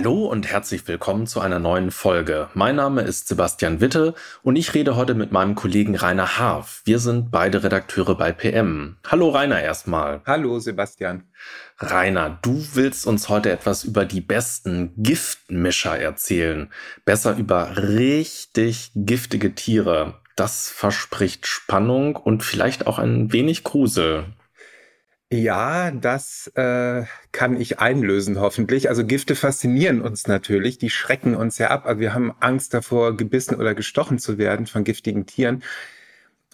Hallo und herzlich willkommen zu einer neuen Folge. Mein Name ist Sebastian Witte und ich rede heute mit meinem Kollegen Rainer Harf. Wir sind beide Redakteure bei PM. Hallo Rainer erstmal. Hallo Sebastian. Rainer, du willst uns heute etwas über die besten Giftmischer erzählen. Besser über richtig giftige Tiere. Das verspricht Spannung und vielleicht auch ein wenig Grusel. Ja, das äh, kann ich einlösen, hoffentlich. Also Gifte faszinieren uns natürlich, die schrecken uns ja ab. Also wir haben Angst davor, gebissen oder gestochen zu werden von giftigen Tieren.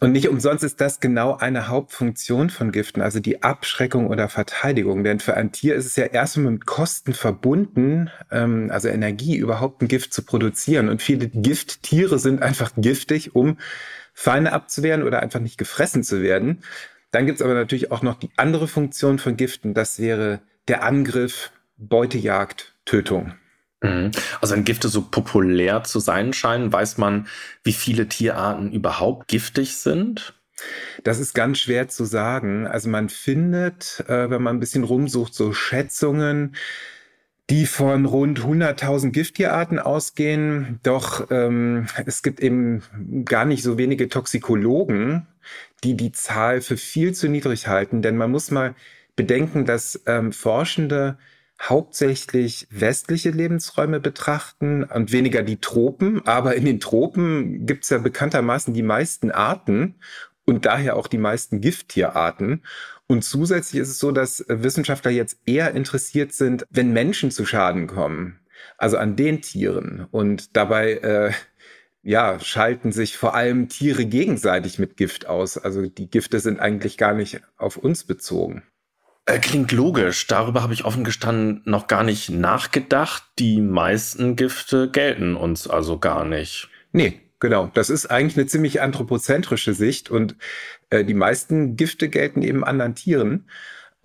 Und nicht umsonst ist das genau eine Hauptfunktion von Giften, also die Abschreckung oder Verteidigung. Denn für ein Tier ist es ja erstmal mit Kosten verbunden, ähm, also Energie, überhaupt ein Gift zu produzieren. Und viele Gifttiere sind einfach giftig, um Feinde abzuwehren oder einfach nicht gefressen zu werden. Dann gibt es aber natürlich auch noch die andere Funktion von Giften. Das wäre der Angriff, Beutejagd, Tötung. Mhm. Also wenn Gifte so populär zu sein scheinen, weiß man, wie viele Tierarten überhaupt giftig sind? Das ist ganz schwer zu sagen. Also man findet, äh, wenn man ein bisschen rumsucht, so Schätzungen, die von rund 100.000 Gifttierarten ausgehen. Doch ähm, es gibt eben gar nicht so wenige Toxikologen, die die Zahl für viel zu niedrig halten. Denn man muss mal bedenken, dass ähm, Forschende hauptsächlich westliche Lebensräume betrachten und weniger die Tropen. Aber in den Tropen gibt es ja bekanntermaßen die meisten Arten und daher auch die meisten Gifttierarten. Und zusätzlich ist es so, dass Wissenschaftler jetzt eher interessiert sind, wenn Menschen zu Schaden kommen. Also an den Tieren. Und dabei äh, ja, schalten sich vor allem Tiere gegenseitig mit Gift aus. Also die Gifte sind eigentlich gar nicht auf uns bezogen. Äh, klingt logisch. Darüber habe ich offen gestanden noch gar nicht nachgedacht. Die meisten Gifte gelten uns also gar nicht. Nee, genau. Das ist eigentlich eine ziemlich anthropozentrische Sicht und äh, die meisten Gifte gelten eben anderen Tieren.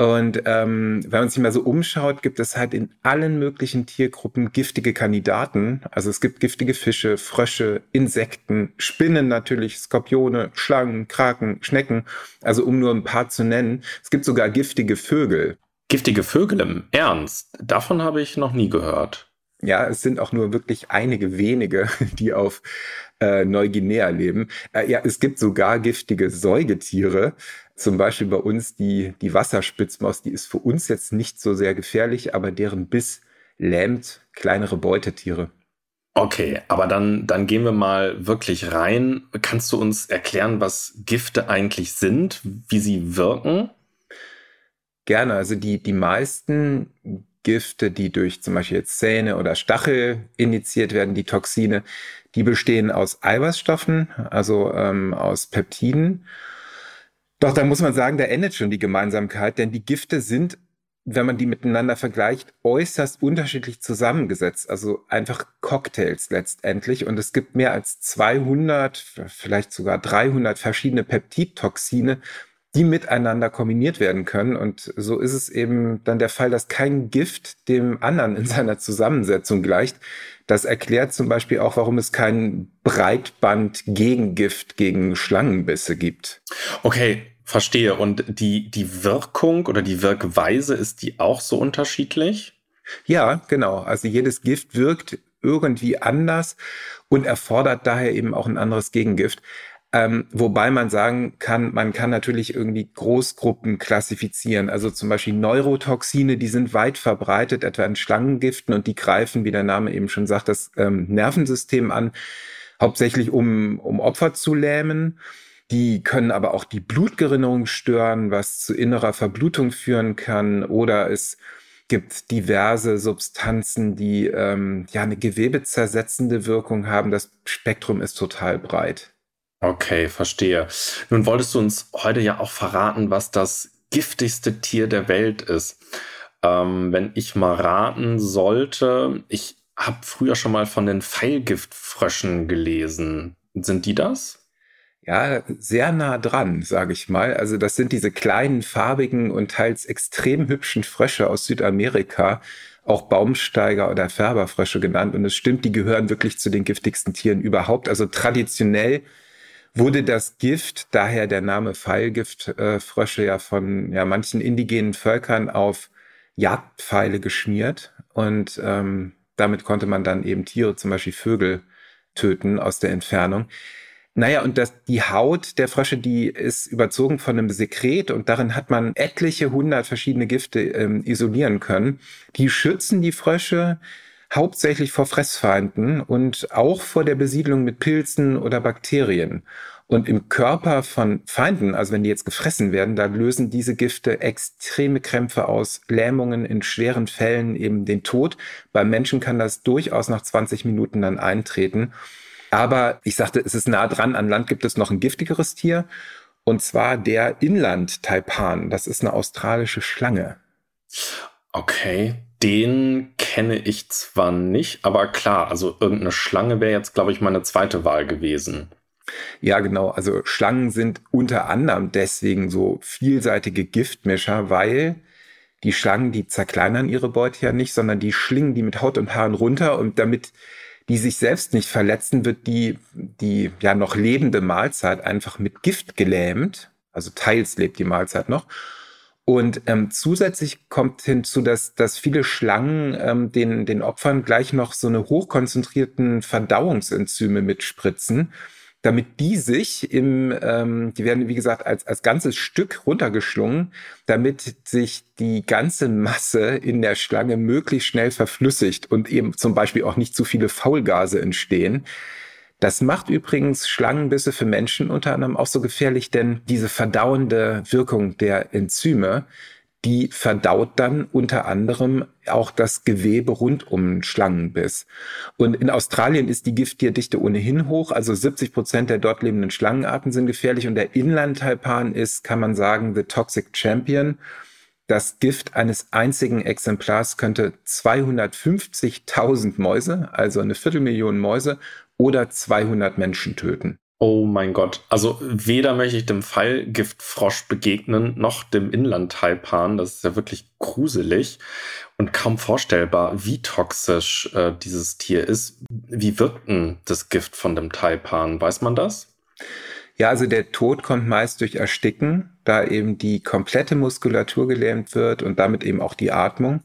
Und ähm, wenn man sich mal so umschaut, gibt es halt in allen möglichen Tiergruppen giftige Kandidaten. Also es gibt giftige Fische, Frösche, Insekten, Spinnen natürlich, Skorpione, Schlangen, Kraken, Schnecken. Also um nur ein paar zu nennen. Es gibt sogar giftige Vögel. Giftige Vögel im Ernst? Davon habe ich noch nie gehört. Ja, es sind auch nur wirklich einige wenige, die auf äh, Neuguinea leben. Äh, ja, es gibt sogar giftige Säugetiere. Zum Beispiel bei uns die, die Wasserspitzmaus, die ist für uns jetzt nicht so sehr gefährlich, aber deren Biss lähmt kleinere Beutetiere. Okay, aber dann, dann gehen wir mal wirklich rein. Kannst du uns erklären, was Gifte eigentlich sind, wie sie wirken? Gerne. Also die, die meisten Gifte, die durch zum Beispiel Zähne oder Stachel initiiert werden, die Toxine, die bestehen aus Eiweißstoffen, also ähm, aus Peptiden. Doch da muss man sagen, da endet schon die Gemeinsamkeit, denn die Gifte sind, wenn man die miteinander vergleicht, äußerst unterschiedlich zusammengesetzt. Also einfach Cocktails letztendlich. Und es gibt mehr als 200, vielleicht sogar 300 verschiedene Peptidtoxine, die miteinander kombiniert werden können. Und so ist es eben dann der Fall, dass kein Gift dem anderen in seiner Zusammensetzung gleicht. Das erklärt zum Beispiel auch, warum es kein Breitband-Gegengift gegen Schlangenbisse gibt. Okay, Verstehe. Und die, die Wirkung oder die Wirkweise, ist die auch so unterschiedlich? Ja, genau. Also jedes Gift wirkt irgendwie anders und erfordert daher eben auch ein anderes Gegengift. Ähm, wobei man sagen kann, man kann natürlich irgendwie Großgruppen klassifizieren. Also zum Beispiel Neurotoxine, die sind weit verbreitet, etwa in Schlangengiften und die greifen, wie der Name eben schon sagt, das ähm, Nervensystem an, hauptsächlich um, um Opfer zu lähmen. Die können aber auch die Blutgerinnung stören, was zu innerer Verblutung führen kann. Oder es gibt diverse Substanzen, die ähm, ja eine gewebezersetzende Wirkung haben. Das Spektrum ist total breit. Okay, verstehe. Nun wolltest du uns heute ja auch verraten, was das giftigste Tier der Welt ist. Ähm, wenn ich mal raten sollte, ich habe früher schon mal von den Pfeilgiftfröschen gelesen. Sind die das? Ja, sehr nah dran, sage ich mal. Also das sind diese kleinen, farbigen und teils extrem hübschen Frösche aus Südamerika, auch Baumsteiger oder Färberfrösche genannt. Und es stimmt, die gehören wirklich zu den giftigsten Tieren überhaupt. Also traditionell wurde das Gift, daher der Name Pfeilgiftfrösche, äh, ja von ja, manchen indigenen Völkern auf Jagdpfeile geschmiert. Und ähm, damit konnte man dann eben Tiere, zum Beispiel Vögel, töten aus der Entfernung. Naja, und das, die Haut der Frösche, die ist überzogen von einem Sekret und darin hat man etliche hundert verschiedene Gifte ähm, isolieren können. Die schützen die Frösche hauptsächlich vor Fressfeinden und auch vor der Besiedlung mit Pilzen oder Bakterien. Und im Körper von Feinden, also wenn die jetzt gefressen werden, da lösen diese Gifte extreme Krämpfe aus, Lähmungen in schweren Fällen, eben den Tod. Beim Menschen kann das durchaus nach 20 Minuten dann eintreten. Aber ich sagte, es ist nah dran. An Land gibt es noch ein giftigeres Tier. Und zwar der Inland-Taipan. Das ist eine australische Schlange. Okay, den kenne ich zwar nicht, aber klar, also irgendeine Schlange wäre jetzt, glaube ich, meine zweite Wahl gewesen. Ja, genau. Also Schlangen sind unter anderem deswegen so vielseitige Giftmischer, weil die Schlangen, die zerkleinern ihre Beute ja nicht, sondern die schlingen die mit Haut und Haaren runter und damit die sich selbst nicht verletzen, wird die, die ja noch lebende Mahlzeit einfach mit Gift gelähmt. Also teils lebt die Mahlzeit noch. Und ähm, zusätzlich kommt hinzu, dass, dass viele Schlangen ähm, den, den Opfern gleich noch so eine hochkonzentrierten Verdauungsenzyme mitspritzen damit die sich im, ähm, die werden wie gesagt als, als ganzes Stück runtergeschlungen, damit sich die ganze Masse in der Schlange möglichst schnell verflüssigt und eben zum Beispiel auch nicht zu viele Faulgase entstehen. Das macht übrigens Schlangenbisse für Menschen unter anderem auch so gefährlich, denn diese verdauende Wirkung der Enzyme, die verdaut dann unter anderem auch das Gewebe rund um Schlangenbiss. Und in Australien ist die Gifttierdichte ohnehin hoch, also 70 Prozent der dort lebenden Schlangenarten sind gefährlich und der Inlandtaipan ist, kann man sagen, the toxic champion. Das Gift eines einzigen Exemplars könnte 250.000 Mäuse, also eine Viertelmillion Mäuse oder 200 Menschen töten. Oh mein Gott. Also weder möchte ich dem Pfeilgiftfrosch begegnen, noch dem Inland-Taipan. Das ist ja wirklich gruselig und kaum vorstellbar, wie toxisch äh, dieses Tier ist. Wie wirkt denn das Gift von dem Taipan? Weiß man das? Ja, also der Tod kommt meist durch Ersticken, da eben die komplette Muskulatur gelähmt wird und damit eben auch die Atmung.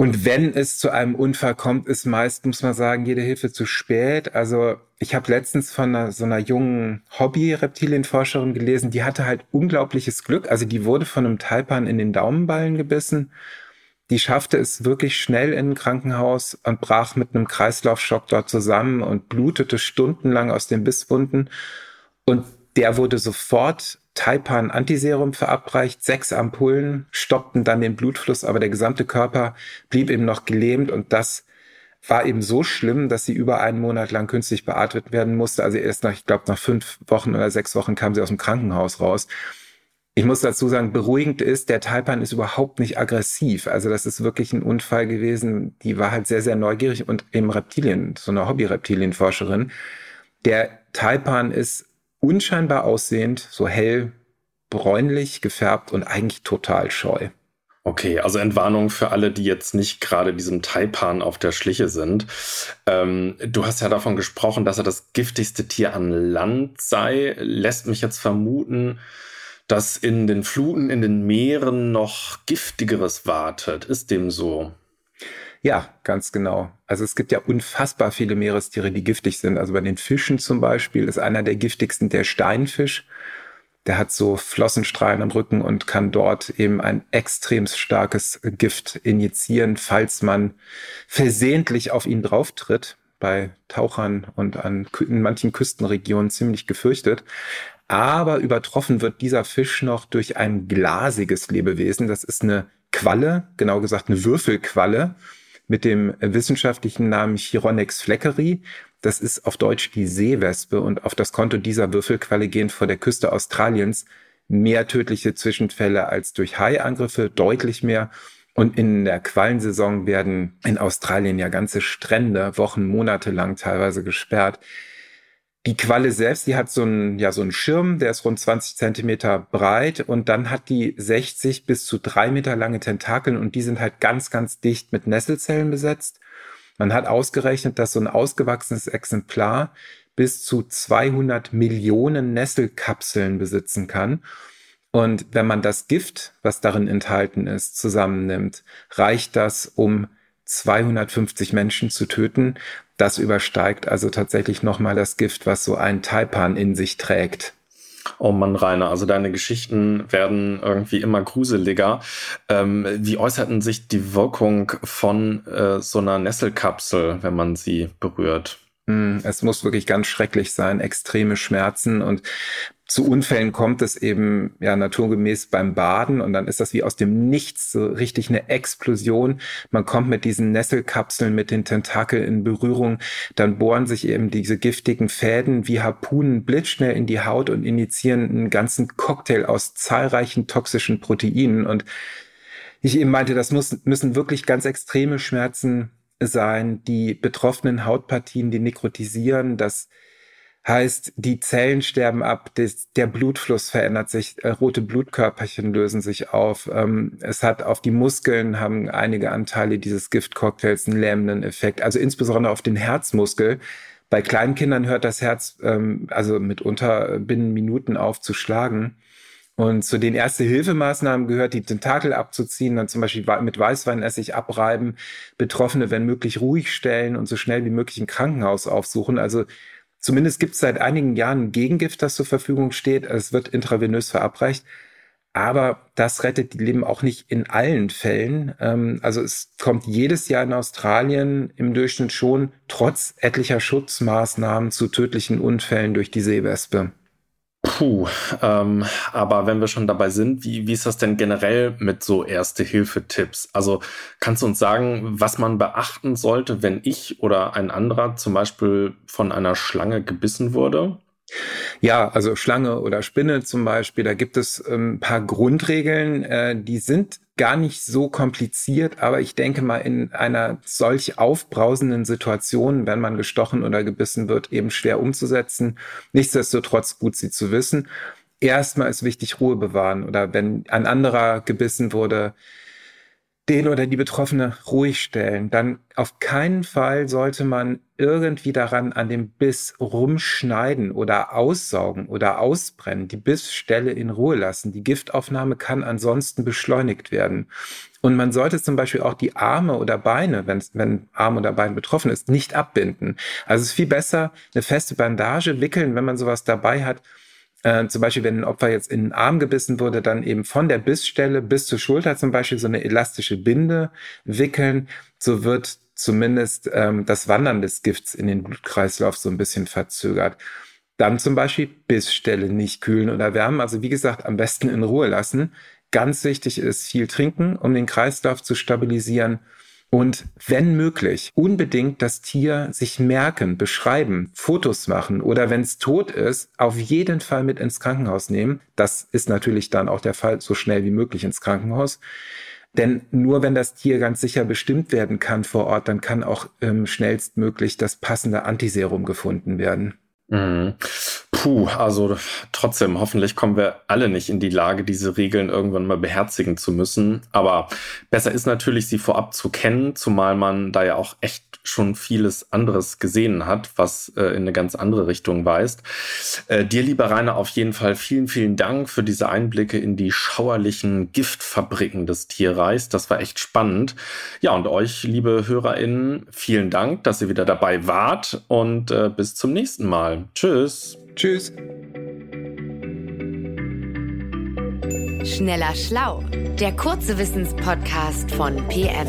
Und wenn es zu einem Unfall kommt, ist meist, muss man sagen, jede Hilfe zu spät. Also ich habe letztens von einer, so einer jungen Hobby-Reptilienforscherin gelesen, die hatte halt unglaubliches Glück. Also die wurde von einem Taipan in den Daumenballen gebissen. Die schaffte es wirklich schnell in ein Krankenhaus und brach mit einem Kreislaufschock dort zusammen und blutete stundenlang aus den Bisswunden. Und der wurde sofort Taipan Antiserum verabreicht, sechs Ampullen stoppten dann den Blutfluss, aber der gesamte Körper blieb eben noch gelähmt und das war eben so schlimm, dass sie über einen Monat lang künstlich beatmet werden musste. Also erst nach, ich glaube, nach fünf Wochen oder sechs Wochen kam sie aus dem Krankenhaus raus. Ich muss dazu sagen, beruhigend ist, der Taipan ist überhaupt nicht aggressiv. Also das ist wirklich ein Unfall gewesen. Die war halt sehr, sehr neugierig und im Reptilien, so eine Hobby-Reptilienforscherin. Der Taipan ist unscheinbar aussehend, so hell, bräunlich gefärbt und eigentlich total scheu. Okay, also Entwarnung für alle, die jetzt nicht gerade diesem Taipan auf der Schliche sind. Ähm, du hast ja davon gesprochen, dass er das giftigste Tier an Land sei. Lässt mich jetzt vermuten, dass in den Fluten, in den Meeren noch giftigeres wartet. Ist dem so? Ja, ganz genau. Also es gibt ja unfassbar viele Meerestiere, die giftig sind. Also bei den Fischen zum Beispiel ist einer der giftigsten der Steinfisch. Der hat so Flossenstrahlen am Rücken und kann dort eben ein extrem starkes Gift injizieren, falls man versehentlich auf ihn drauftritt. Bei Tauchern und an in manchen Küstenregionen ziemlich gefürchtet. Aber übertroffen wird dieser Fisch noch durch ein glasiges Lebewesen. Das ist eine Qualle, genau gesagt eine Würfelqualle mit dem wissenschaftlichen Namen Chironex fleckeri. Das ist auf Deutsch die Seewespe und auf das Konto dieser Würfelqualle gehen vor der Küste Australiens mehr tödliche Zwischenfälle als durch Haiangriffe, deutlich mehr. Und in der Quallensaison werden in Australien ja ganze Strände Wochen, Monate lang teilweise gesperrt. Die Qualle selbst, die hat so einen, ja, so einen Schirm, der ist rund 20 Zentimeter breit und dann hat die 60 bis zu drei Meter lange Tentakeln und die sind halt ganz, ganz dicht mit Nesselzellen besetzt. Man hat ausgerechnet, dass so ein ausgewachsenes Exemplar bis zu 200 Millionen Nesselkapseln besitzen kann. Und wenn man das Gift, was darin enthalten ist, zusammennimmt, reicht das, um 250 Menschen zu töten. Das übersteigt also tatsächlich nochmal das Gift, was so ein Taipan in sich trägt. Oh Mann, Rainer, also deine Geschichten werden irgendwie immer gruseliger. Ähm, wie äußerten sich die Wirkung von äh, so einer Nesselkapsel, wenn man sie berührt? Hm, es muss wirklich ganz schrecklich sein, extreme Schmerzen und zu Unfällen kommt es eben ja naturgemäß beim Baden und dann ist das wie aus dem Nichts so richtig eine Explosion. Man kommt mit diesen Nesselkapseln, mit den Tentakeln in Berührung, dann bohren sich eben diese giftigen Fäden wie Harpunen blitzschnell in die Haut und initiieren einen ganzen Cocktail aus zahlreichen toxischen Proteinen. Und ich eben meinte, das muss, müssen wirklich ganz extreme Schmerzen sein, die betroffenen Hautpartien, die nekrotisieren, das heißt, die Zellen sterben ab, des, der Blutfluss verändert sich, äh, rote Blutkörperchen lösen sich auf. Ähm, es hat auf die Muskeln, haben einige Anteile dieses Giftcocktails einen lähmenden Effekt, also insbesondere auf den Herzmuskel. Bei kleinen Kindern hört das Herz ähm, also mitunter binnen Minuten auf zu schlagen. Und zu den Erste-Hilfemaßnahmen gehört, die Tentakel abzuziehen, dann zum Beispiel mit Weißweinessig abreiben, Betroffene, wenn möglich, ruhig stellen und so schnell wie möglich ein Krankenhaus aufsuchen. Also zumindest gibt es seit einigen Jahren ein Gegengift, das zur Verfügung steht. Es wird intravenös verabreicht. Aber das rettet die Leben auch nicht in allen Fällen. Ähm, also es kommt jedes Jahr in Australien im Durchschnitt schon trotz etlicher Schutzmaßnahmen zu tödlichen Unfällen durch die Seewespe. Puh, ähm, aber wenn wir schon dabei sind, wie, wie ist das denn generell mit so Erste-Hilfe-Tipps? Also kannst du uns sagen, was man beachten sollte, wenn ich oder ein anderer zum Beispiel von einer Schlange gebissen wurde? Ja, also Schlange oder Spinne zum Beispiel, da gibt es ähm, ein paar Grundregeln, äh, die sind gar nicht so kompliziert, aber ich denke mal in einer solch aufbrausenden Situation, wenn man gestochen oder gebissen wird, eben schwer umzusetzen. Nichtsdestotrotz gut sie zu wissen. Erstmal ist wichtig Ruhe bewahren oder wenn ein anderer gebissen wurde, den oder die Betroffene ruhig stellen. Dann auf keinen Fall sollte man irgendwie daran an dem Biss rumschneiden oder aussaugen oder ausbrennen, die Bissstelle in Ruhe lassen. Die Giftaufnahme kann ansonsten beschleunigt werden. Und man sollte zum Beispiel auch die Arme oder Beine, wenn, wenn Arm oder Bein betroffen ist, nicht abbinden. Also es ist viel besser, eine feste Bandage wickeln, wenn man sowas dabei hat, äh, zum Beispiel, wenn ein Opfer jetzt in den Arm gebissen wurde, dann eben von der Bissstelle bis zur Schulter zum Beispiel so eine elastische Binde wickeln. So wird zumindest ähm, das Wandern des Gifts in den Blutkreislauf so ein bisschen verzögert. Dann zum Beispiel Bissstelle nicht kühlen oder wärmen. Also wie gesagt, am besten in Ruhe lassen. Ganz wichtig ist viel trinken, um den Kreislauf zu stabilisieren und wenn möglich, unbedingt das Tier sich merken, beschreiben, Fotos machen oder wenn es tot ist, auf jeden Fall mit ins Krankenhaus nehmen. Das ist natürlich dann auch der Fall, so schnell wie möglich ins Krankenhaus. Denn nur wenn das Tier ganz sicher bestimmt werden kann vor Ort, dann kann auch ähm, schnellstmöglich das passende Antiserum gefunden werden. Mhm. Puh, also trotzdem, hoffentlich kommen wir alle nicht in die Lage, diese Regeln irgendwann mal beherzigen zu müssen. Aber besser ist natürlich, sie vorab zu kennen, zumal man da ja auch echt schon vieles anderes gesehen hat, was äh, in eine ganz andere Richtung weist. Äh, dir, lieber Rainer, auf jeden Fall vielen, vielen Dank für diese Einblicke in die schauerlichen Giftfabriken des Tierreichs. Das war echt spannend. Ja, und euch, liebe HörerInnen, vielen Dank, dass ihr wieder dabei wart und äh, bis zum nächsten Mal. Tschüss. Tschüss. Schneller Schlau, der kurze Wissenspodcast von PM.